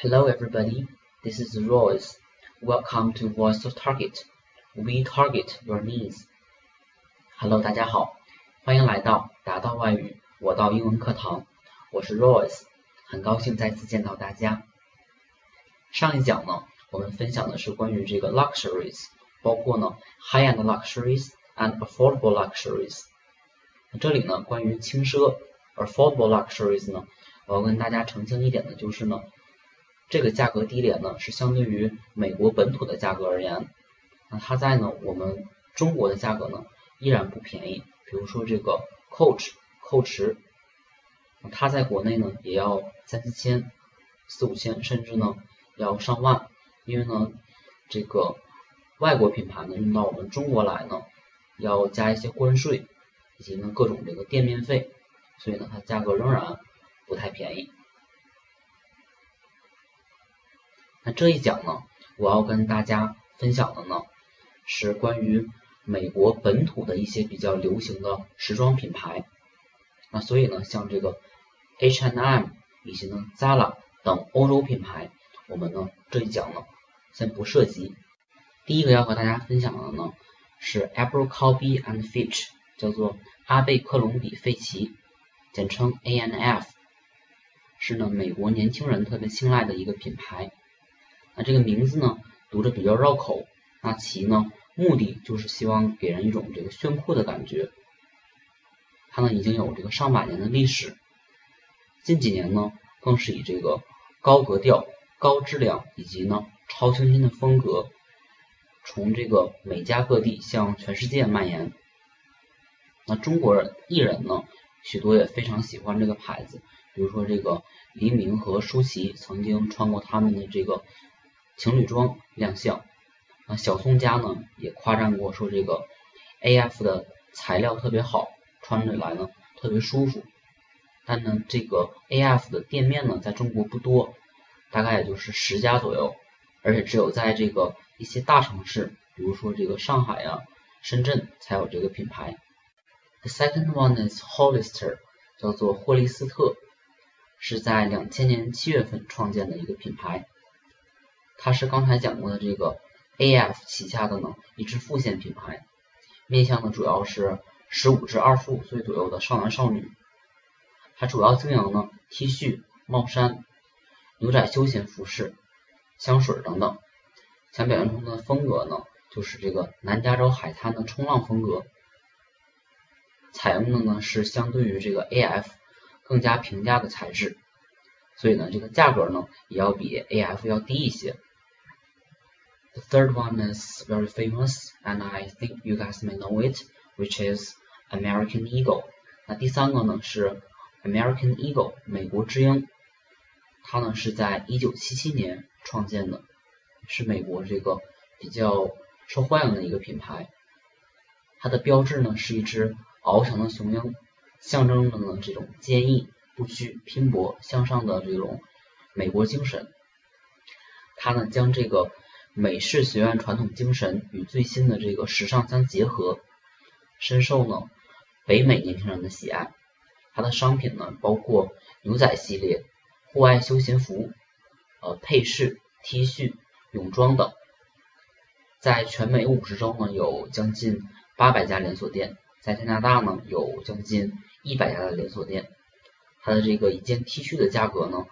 Hello everybody, this is Royce. Welcome to Voice of Target. We target your needs. Hello，大家好，欢迎来到达到外语我到英文课堂，我是 Royce，很高兴再次见到大家。上一讲呢，我们分享的是关于这个 luxuries，包括呢 high-end luxuries and affordable luxuries。这里呢，关于轻奢 affordable luxuries 呢，我要跟大家澄清一点的就是呢，这个价格低廉呢是相对于美国本土的价格而言，那它在呢我们中国的价格呢依然不便宜。比如说这个 Coach 蔻驰，它在国内呢也要三四千、四五千，甚至呢要上万，因为呢这个外国品牌呢运到我们中国来呢要加一些关税，以及呢各种这个店面费，所以呢它价格仍然不太便宜。那这一讲呢，我要跟大家分享的呢，是关于美国本土的一些比较流行的时装品牌。那所以呢，像这个 H and M 以及呢 Zara 等欧洲品牌，我们呢这一讲呢先不涉及。第一个要和大家分享的呢是 Abercrombie and Fitch，叫做阿贝克隆比费奇，简称 ANF 是呢美国年轻人特别青睐的一个品牌。那这个名字呢，读着比较绕口。那其呢，目的就是希望给人一种这个炫酷的感觉。它呢已经有这个上百年的历史，近几年呢更是以这个高格调、高质量以及呢超清新的风格，从这个美加各地向全世界蔓延。那中国人艺人呢，许多也非常喜欢这个牌子，比如说这个黎明和舒淇曾经穿过他们的这个。情侣装亮相，那小宋佳呢也夸赞过，说这个 A F 的材料特别好，穿起来呢特别舒服。但呢，这个 A F 的店面呢在中国不多，大概也就是十家左右，而且只有在这个一些大城市，比如说这个上海啊、深圳才有这个品牌。The second one is Hollister，叫做霍利斯特，是在两千年七月份创建的一个品牌。它是刚才讲过的这个 A.F 旗下的呢一支副线品牌，面向的主要是十五至二十五岁左右的少男少女。它主要经营呢 T 恤、帽衫、牛仔休闲服饰、香水等等。想表现出的风格呢，就是这个南加州海滩的冲浪风格。采用的呢是相对于这个 A.F 更加平价的材质，所以呢这个价格呢也要比 A.F 要低一些。The third one is very famous, and I think you guys may know it, which is American Eagle. 那第三个呢是 American Eagle，美国之鹰。它呢是在一九七七年创建的，是美国这个比较受欢迎的一个品牌。它的标志呢是一只翱翔的雄鹰，象征着呢这种坚毅不屈、拼搏向上的这种美国精神。它呢将这个美式学院传统精神与最新的这个时尚相结合，深受呢北美年轻人的喜爱。它的商品呢包括牛仔系列、户外休闲服、呃配饰、T 恤、泳装等。在全美五十州呢有将近八百家连锁店，在加拿大呢有将近一百家的连锁店。它的这个一件 T 恤的价格呢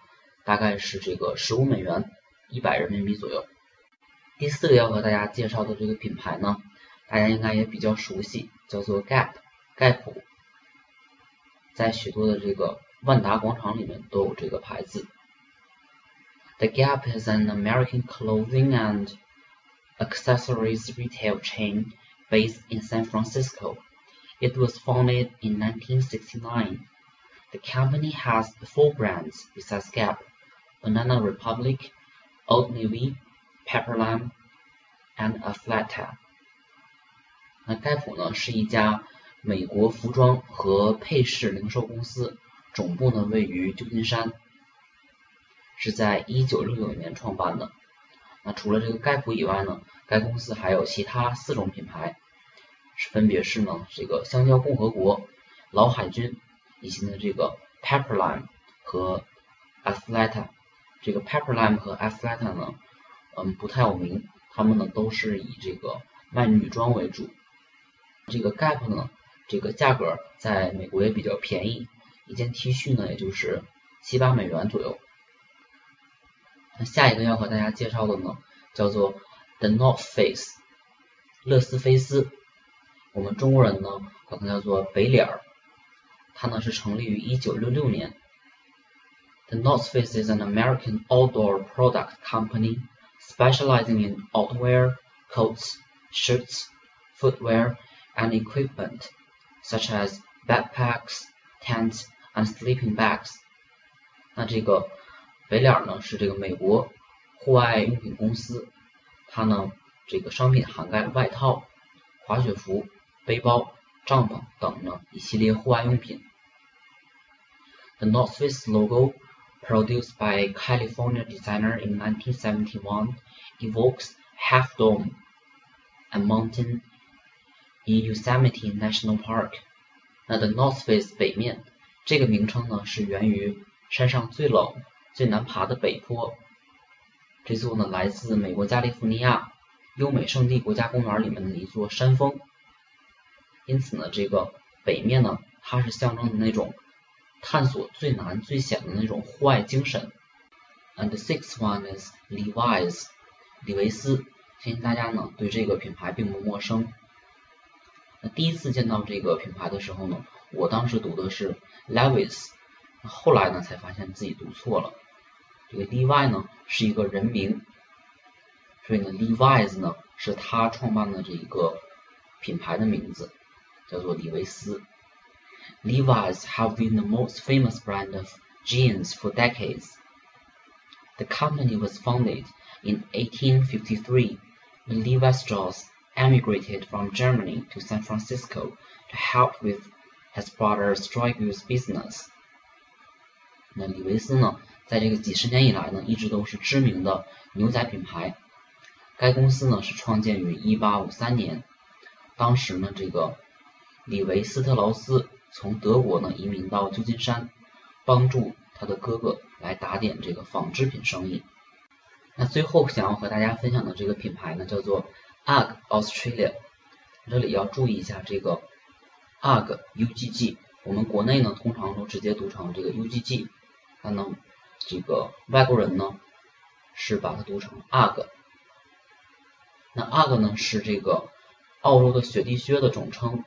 大概是这个十五美元，一百人民币左右。第四个要和大家介绍的这个品牌呢，大家应该也比较熟悉，叫做 Gap，盖普，在许多的这个万达广场里面都有这个牌子。The Gap is an American clothing and accessories retail chain based in San Francisco. It was founded in 1969. The company has four brands besides Gap: Banana Republic, Old Navy. Pepperland and Athleta。那盖普呢是一家美国服装和配饰零售公司，总部呢位于旧金山，是在一九六九年创办的。那除了这个盖普以外呢，该公司还有其他四种品牌，是分别是呢这个香蕉共和国、老海军以及呢这个 Pepperland 和 Athleta。这个 PepperLime 和 Athleta 呢，嗯，不太有名，他们呢都是以这个卖女装为主。这个 Gap 呢，这个价格在美国也比较便宜，一件 T 恤呢也就是七八美元左右。那下一个要和大家介绍的呢，叫做 The North Face，乐斯菲斯，我们中国人呢管它叫做北脸儿。它呢是成立于一九六六年。The North Face is an American outdoor product company specializing in outwear, coats, shirts, footwear, and equipment such as backpacks, tents, and sleeping bags。那这个北脸呢是这个美国户外用品公司，它呢这个商品涵盖外套、滑雪服、背包、帐篷等呢一系列户外用品。The North Face logo, produced by California designer in 1971, evokes Half Dome, and mountain in Yosemite National Park。那 The North Face 北面这个名称呢是源于山上最冷、最难爬的北坡。这座呢来自美国加利福尼亚优美圣地国家公园里面的一座山峰。因此呢，这个北面呢，它是象征的那种探索最难、最险的那种户外精神。And the sixth one is Levi's，李维斯。相信大家呢对这个品牌并不陌生。那第一次见到这个品牌的时候呢，我当时读的是 Levi's，后来呢才发现自己读错了。这个 Levi 呢是一个人名，所以呢 Levi's 呢是他创办的这一个品牌的名字。叫做李维斯。Levi's have been the most famous brand of jeans for decades. The company was founded in 1853 when Levi Strauss emigrated from Germany to San Francisco to help with his brother Strauss's business. 那李维斯呢，在这个几十年以来呢，一直都是知名的牛仔品牌。该公司呢是创建于1853年，当时呢这个李维斯特劳斯 从德国呢移民到旧金山，帮助他的哥哥来打点这个纺织品生意。那最后想要和大家分享的这个品牌呢，叫做 UGG Australia。这里要注意一下这个 UGG 我们国内呢通常都直接读成这个 U G G，那呢这个外国人呢是把它读成 UGG。那 UGG 呢是这个澳洲的雪地靴的总称。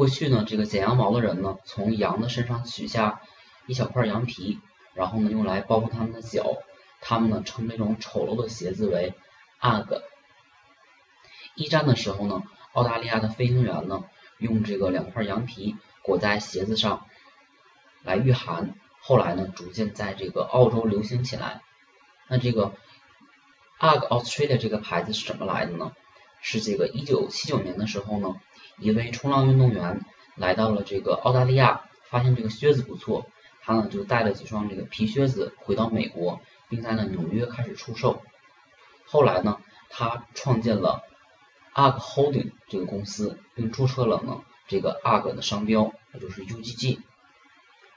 过去呢，这个剪羊毛的人呢，从羊的身上取下一小块羊皮，然后呢用来包住他们的脚，他们呢称这种丑陋的鞋子为 ug。一战的时候呢，澳大利亚的飞行员呢用这个两块羊皮裹在鞋子上来御寒，后来呢逐渐在这个澳洲流行起来。那这个 ug Australia 这个牌子是怎么来的呢？是这个一九七九年的时候呢。一位冲浪运动员来到了这个澳大利亚，发现这个靴子不错，他呢就带了几双这个皮靴子回到美国，并在呢纽约开始出售。后来呢，他创建了 UGG Holding 这个公司，并注册了呢这个 UGG 的商标，也就是 UGG。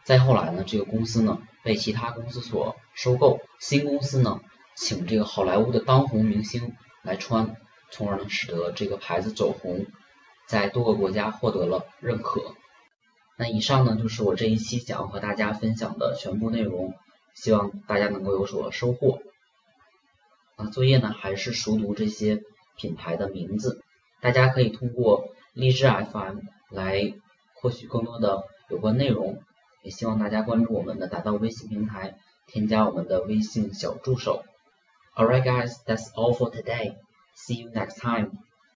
再后来呢，这个公司呢被其他公司所收购，新公司呢请这个好莱坞的当红明星来穿，从而呢使得这个牌子走红。在多个国家获得了认可。那以上呢就是我这一期想要和大家分享的全部内容，希望大家能够有所收获。啊，作业呢还是熟读这些品牌的名字，大家可以通过荔枝 FM 来获取更多的有关内容。也希望大家关注我们的达到微信平台，添加我们的微信小助手。Alright guys, that's all for today. See you next time.